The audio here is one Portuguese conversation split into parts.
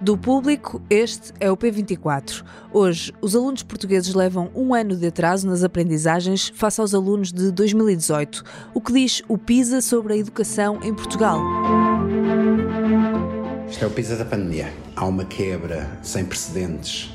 Do público, este é o P24. Hoje, os alunos portugueses levam um ano de atraso nas aprendizagens face aos alunos de 2018. O que diz o PISA sobre a educação em Portugal? Isto é o PISA da pandemia. Há uma quebra sem precedentes,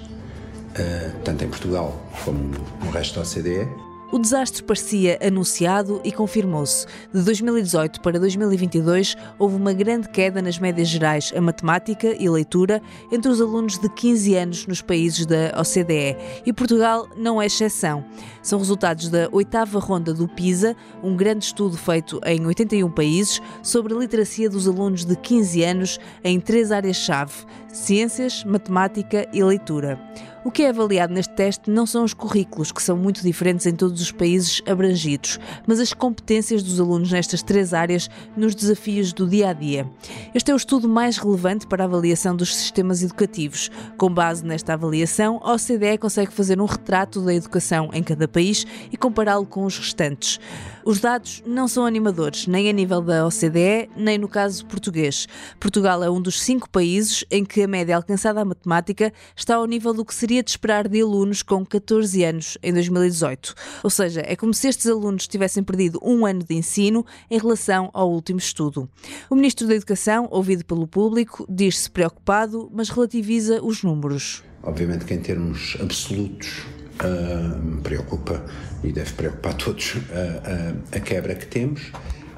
uh, tanto em Portugal como no resto da OCDE o desastre parecia anunciado e confirmou-se. De 2018 para 2022, houve uma grande queda nas médias gerais a matemática e leitura entre os alunos de 15 anos nos países da OCDE. E Portugal não é exceção. São resultados da oitava ronda do PISA, um grande estudo feito em 81 países sobre a literacia dos alunos de 15 anos em três áreas-chave: ciências, matemática e leitura. O que é avaliado neste teste não são os currículos, que são muito diferentes em todos os países abrangidos, mas as competências dos alunos nestas três áreas nos desafios do dia a dia. Este é o estudo mais relevante para a avaliação dos sistemas educativos. Com base nesta avaliação, a OCDE consegue fazer um retrato da educação em cada país e compará-lo com os restantes. Os dados não são animadores, nem a nível da OCDE, nem no caso português. Portugal é um dos cinco países em que a média alcançada à matemática está ao nível do que seria de esperar de alunos com 14 anos em 2018. Ou seja, é como se estes alunos tivessem perdido um ano de ensino em relação ao último estudo. O Ministro da Educação, ouvido pelo público, diz-se preocupado, mas relativiza os números. Obviamente que em termos absolutos uh, preocupa e deve preocupar todos uh, uh, a quebra que temos.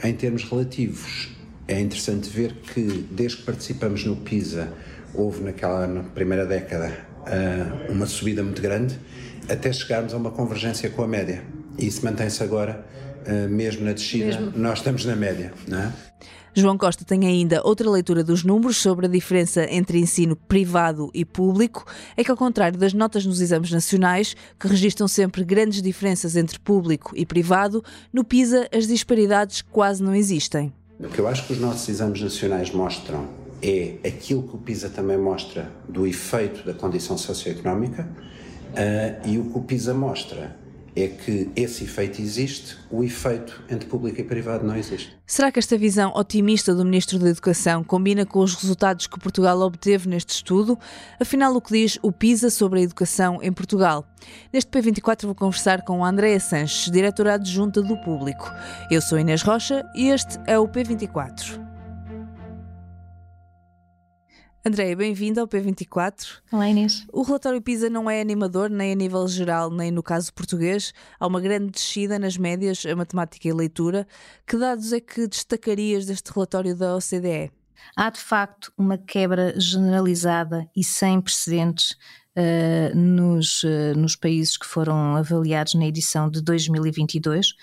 Em termos relativos, é interessante ver que desde que participamos no PISA houve naquela na primeira década uma subida muito grande até chegarmos a uma convergência com a média. E isso mantém-se agora, mesmo na descida, mesmo. nós estamos na média. Não é? João Costa tem ainda outra leitura dos números sobre a diferença entre ensino privado e público. É que, ao contrário das notas nos exames nacionais, que registram sempre grandes diferenças entre público e privado, no PISA as disparidades quase não existem. O que eu acho que os nossos exames nacionais mostram é aquilo que o PISA também mostra do efeito da condição socioeconómica uh, e o que o PISA mostra é que esse efeito existe, o efeito entre público e privado não existe. Será que esta visão otimista do Ministro da Educação combina com os resultados que Portugal obteve neste estudo? Afinal, o que diz o PISA sobre a educação em Portugal? Neste P24 vou conversar com Andréa Sanches, diretora adjunta do Público. Eu sou Inês Rocha e este é o P24. Andréia, bem-vinda ao P24. Olá, Inês. O relatório PISA não é animador, nem a nível geral, nem no caso português. Há uma grande descida nas médias, a matemática e a leitura. Que dados é que destacarias deste relatório da OCDE? Há, de facto, uma quebra generalizada e sem precedentes uh, nos, uh, nos países que foram avaliados na edição de 2022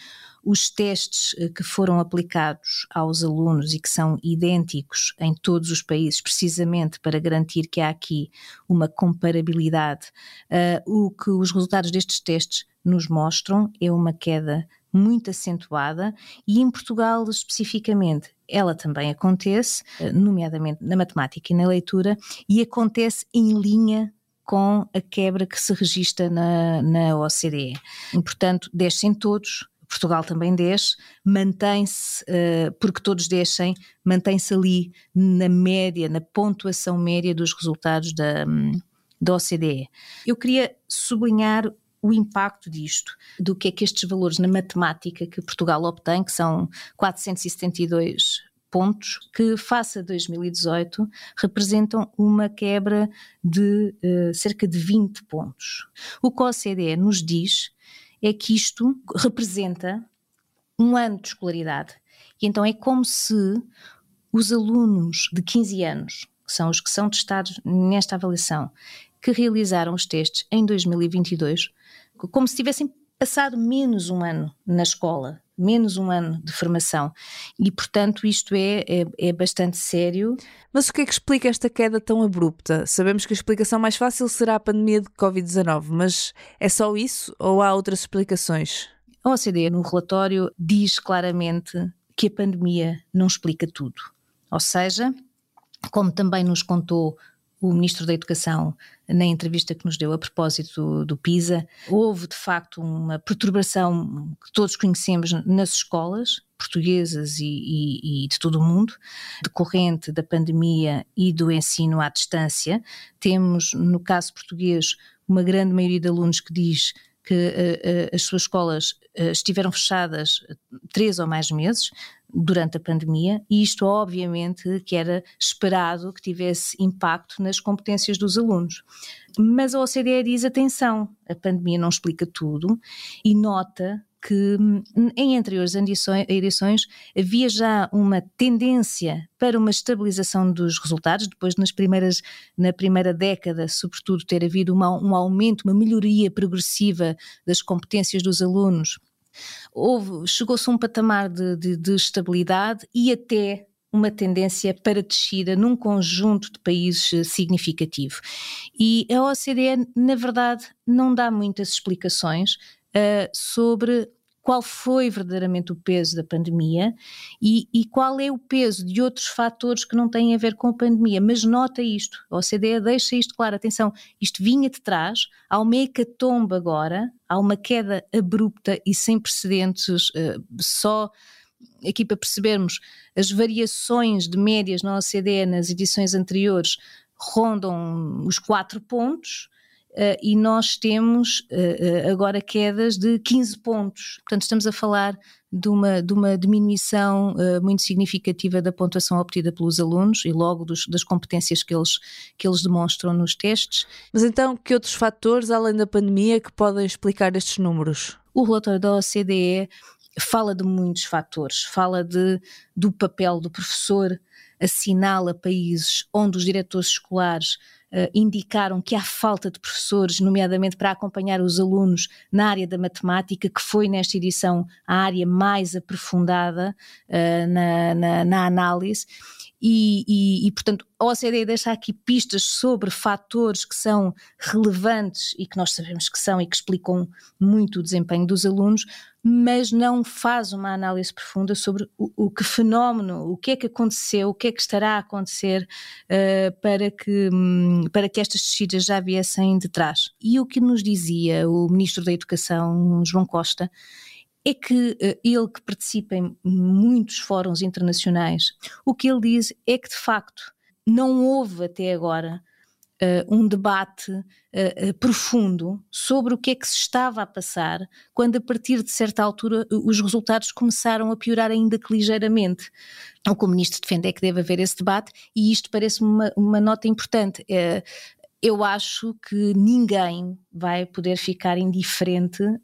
os testes eh, que foram aplicados aos alunos e que são idênticos em todos os países, precisamente para garantir que há aqui uma comparabilidade, uh, o que os resultados destes testes nos mostram é uma queda muito acentuada e em Portugal especificamente ela também acontece, eh, nomeadamente na matemática e na leitura, e acontece em linha com a quebra que se registra na, na OCDE. E, portanto, descem todos, Portugal também desce, mantém-se, uh, porque todos descem, mantém-se ali na média, na pontuação média dos resultados da, da OCDE. Eu queria sublinhar o impacto disto, do que é que estes valores na matemática que Portugal obtém, que são 472 pontos, que face a 2018 representam uma quebra de uh, cerca de 20 pontos. O que a OCDE nos diz é que isto representa um ano de escolaridade. E então é como se os alunos de 15 anos, que são os que são testados nesta avaliação, que realizaram os testes em 2022, como se tivessem passado menos um ano na escola menos um ano de formação. E, portanto, isto é, é, é, bastante sério. Mas o que é que explica esta queda tão abrupta? Sabemos que a explicação mais fácil será a pandemia de Covid-19, mas é só isso ou há outras explicações? A OCDE, no relatório, diz claramente que a pandemia não explica tudo. Ou seja, como também nos contou o Ministro da Educação, na entrevista que nos deu a propósito do, do, PISA, houve de facto uma perturbação que todos conhecemos nas escolas portuguesas e, e, e, de todo o mundo, decorrente da pandemia e do ensino à distância. Temos, no caso português, uma grande maioria de alunos que diz que uh, uh, as suas escolas uh, estiveram fechadas três ou mais meses, durante a pandemia, e isto obviamente que era esperado que tivesse impacto nas competências dos alunos. Mas a OCDE diz atenção, a pandemia não explica tudo e nota que em anteriores edições havia já uma tendência para uma estabilização dos resultados, depois nas primeiras, na primeira década, sobretudo, ter havido uma, um aumento, uma melhoria progressiva das competências dos alunos chegou-se a um patamar de, de, de estabilidade e até uma tendência para descida num conjunto de países eh, significativo. E a OCDE, na verdade, não dá muitas explicações uh, sobre qual foi verdadeiramente o peso da pandemia e, e, qual é o peso de outros fatores que não têm a ver com a pandemia. Mas nota isto, a OCDE deixa isto claro, atenção, isto vinha de trás, há uma hecatombe agora, há uma queda abrupta e sem precedentes, uh, só aqui para percebermos, as variações de médias na OCDE nas edições anteriores rondam os quatro pontos, Uh, e nós temos uh, agora quedas de 15 pontos. Portanto, estamos a falar de uma, de uma diminuição uh, muito significativa da pontuação obtida pelos alunos e logo dos, das competências que eles, que eles demonstram nos testes. Mas então, que outros fatores, além da pandemia, que podem explicar estes números? O relatório da OCDE fala de muitos fatores, fala de, do papel do professor, assinala países onde os diretores escolares uh, indicaram que há falta de professores, nomeadamente para acompanhar os alunos na área da matemática, que foi nesta edição a área mais aprofundada uh, na, na, na análise. E, e, e, portanto, a OCDE deixa aqui pistas sobre fatores que são relevantes e que nós sabemos que são e que explicam muito o desempenho dos alunos, mas não faz uma análise profunda sobre o, o que fenómeno, o que é que aconteceu, o que é que estará a acontecer uh, para, que, um, para que estas descidas já viessem de trás. E o que nos dizia o Ministro da Educação, João Costa, é que uh, ele que participa em muitos fóruns internacionais, o que ele diz é que de facto não houve até agora uh, um debate uh, profundo sobre o que é que se estava a passar quando a partir de certa altura os resultados começaram a piorar ainda que ligeiramente. O que o Ministro defende é que deve haver esse debate e isto parece-me uma, uma nota importante eu acho que ninguém vai poder ficar indiferente uh,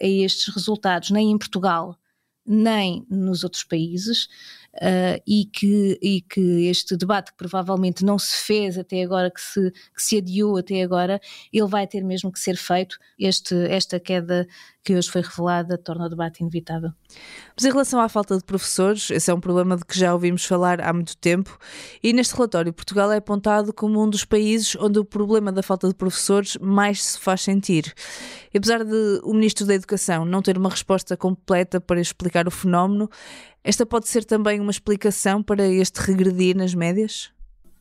a estes resultados, nem em Portugal, nem nos outros países uh, e, que, e que este debate que provavelmente não se fez até agora, que se, que se adiou até agora, ele vai ter mesmo que ser feito. Este, esta queda que hoje foi revelada torna o debate inevitável. Mas em relação à falta de professores, esse é um problema de que já ouvimos falar há muito tempo, e neste relatório Portugal é apontado como um dos países onde o problema da falta de professores mais se faz sentir. E apesar de o Ministro da Educação não ter uma resposta completa para explicar o fenómeno, esta pode ser também uma explicação para este regredir nas médias?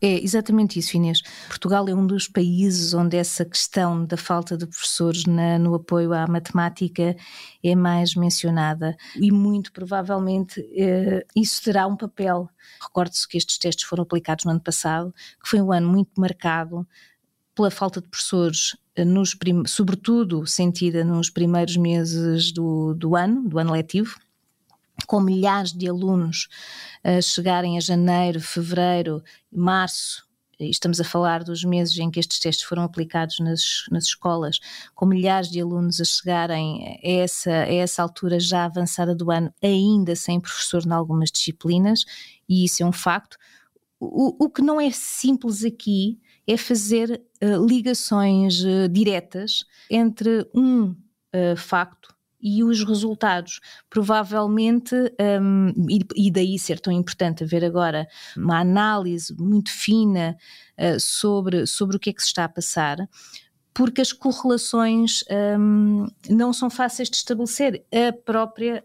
É exatamente isso, Inês. Portugal é um dos países onde essa questão da falta de professores na, no apoio à matemática é mais mencionada e muito provavelmente eh, isso terá um papel. Recorde-se que estes testes foram aplicados no ano passado, que foi um ano muito marcado pela falta de professores, eh, nos sobretudo sentida nos primeiros meses do, do ano, do ano letivo com milhares de alunos a chegarem a janeiro, fevereiro, março, estamos a falar dos meses em que estes testes foram aplicados nas, nas escolas, com milhares de alunos a chegarem a essa, a essa altura já avançada do ano, ainda sem professor em algumas disciplinas, e isso é um facto. O, o que não é simples aqui é fazer uh, ligações uh, diretas entre um uh, facto e os resultados. Provavelmente, um, e, daí ser tão importante haver agora uma análise muito fina uh, sobre, sobre o que é que se está a passar, porque as correlações um, não são fáceis de estabelecer. A própria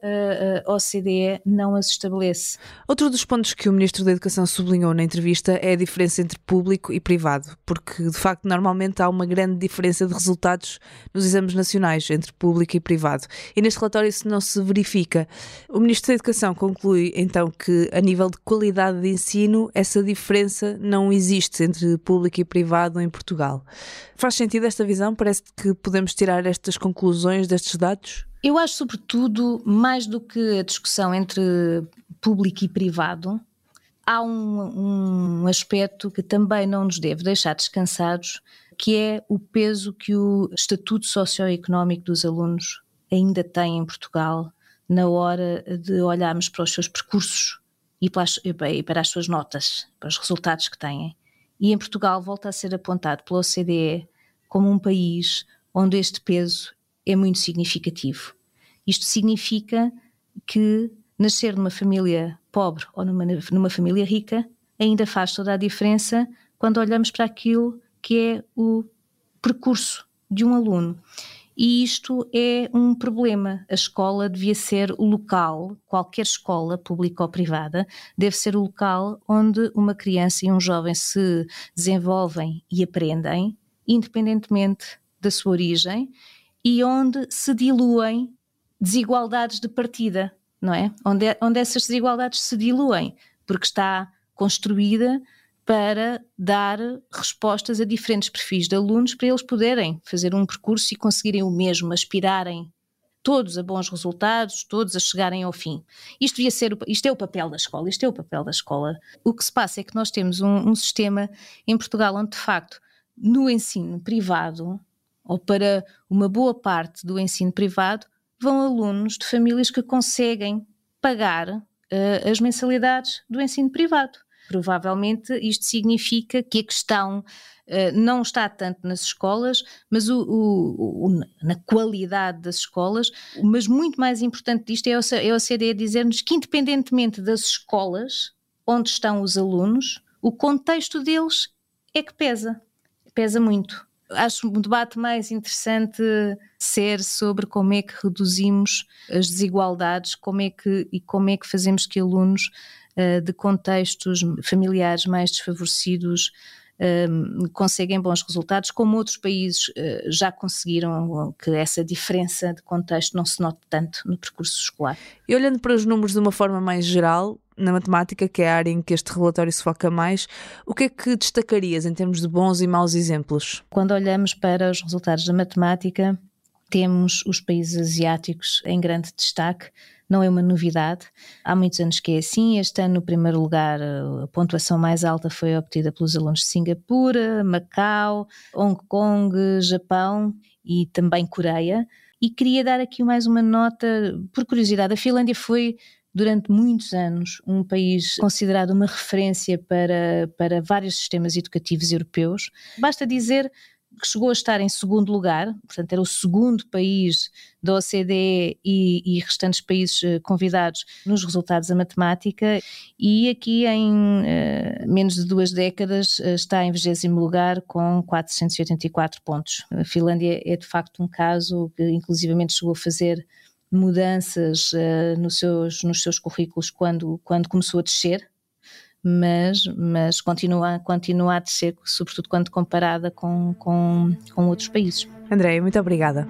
uh, OCDE não as estabelece. Outro dos pontos que o Ministro da Educação sublinhou na entrevista é a diferença entre público e privado, porque de facto normalmente há uma grande diferença de resultados nos exames nacionais entre público e privado. E neste relatório isso não se verifica. O Ministro da Educação conclui então que a nível de qualidade de ensino essa diferença não existe entre público e privado em Portugal. Faz sentido esta visão? Parece que podemos tirar estas conclusões destes dados? Eu acho, sobretudo, mais do que a discussão entre público e privado, há um, um aspecto que também não nos deve deixar descansados, que é o peso que o estatuto socioeconómico dos alunos ainda tem em Portugal na hora de olharmos para os seus percursos e para as, e para as suas notas, para os resultados que têm e em Portugal volta a ser apontado pela OCDE como um país onde este peso é muito significativo. Isto significa que nascer numa família pobre ou numa, numa família rica ainda faz toda a diferença quando olhamos para aquilo que é o percurso de um aluno. E isto é um problema. A escola devia ser o local, qualquer escola, pública ou privada, deve ser o local onde uma criança e um jovem se desenvolvem e aprendem, independentemente da sua origem, e onde se diluem desigualdades de partida, não é? Onde, onde essas desigualdades se diluem, porque está construída para dar respostas a diferentes perfis de alunos para eles poderem fazer um percurso e conseguirem o mesmo, aspirarem todos a bons resultados, todos a chegarem ao fim. Isto devia ser, isto é o papel da escola, isto é o papel da escola. O que se passa é que nós temos um, um sistema em Portugal onde de facto no ensino privado ou para uma boa parte do ensino privado vão alunos de famílias que conseguem pagar uh, as mensalidades do ensino privado. Provavelmente isto significa que a questão uh, não está tanto nas escolas, mas o, o, o, na qualidade das escolas, mas muito mais importante disto é o, é o CDE dizer-nos que independentemente das escolas onde estão os alunos, o contexto deles é que pesa, pesa muito. Acho um debate mais interessante ser sobre como é que reduzimos as desigualdades, como é que e como é que fazemos que alunos eh, de contextos familiares mais desfavorecidos eh, conseguem bons resultados, como outros países uh, já conseguiram que essa diferença de contexto não se note tanto no percurso escolar. E olhando para os números de uma forma mais geral, na matemática, que é a área em que este relatório se foca mais, o que é que destacarias em termos de bons e maus exemplos? Quando olhamos para os resultados da matemática, temos os países asiáticos em grande destaque não é uma novidade. Há muitos anos que é assim. Este ano, no primeiro lugar, a pontuação mais alta foi obtida pelos alunos de Singapura, Macau, Hong Kong, Japão e também Coreia. E queria dar aqui mais uma nota, por curiosidade, a Finlândia foi durante muitos anos um país considerado uma referência para, para vários sistemas educativos europeus. Basta dizer que chegou a estar em segundo lugar, portanto era o segundo país da OCDE e, e restantes países eh, convidados nos resultados da matemática e aqui em uh, menos de duas décadas uh, está em 20 lugar com 484 pontos. A Finlândia é de facto um caso que inclusivamente chegou a fazer mudanças uh, nos, seus, nos seus currículos quando, quando começou a descer, mas, mas continua, continua a descer, sobretudo quando comparada com, com, com outros países. Andréia, muito obrigada.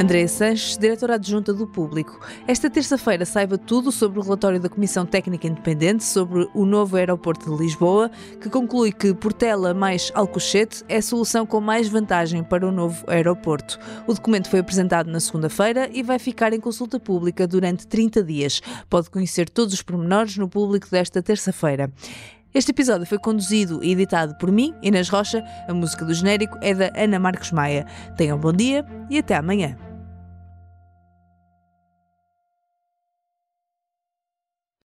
Andréa Sanches, diretora adjunta do Público. Esta terça-feira saiba tudo sobre o relatório da Comissão Técnica Independente sobre o novo aeroporto de Lisboa, que conclui que Portela mais Alcochete é a solução com mais vantagem para o novo aeroporto. O documento foi apresentado na segunda-feira e vai ficar em consulta pública durante 30 dias. Pode conhecer todos os pormenores no Público desta terça-feira. Este episódio foi conduzido e editado por mim, Inês Rocha. A música do genérico é da Ana Marcos Maia. Tenham um bom dia e até amanhã.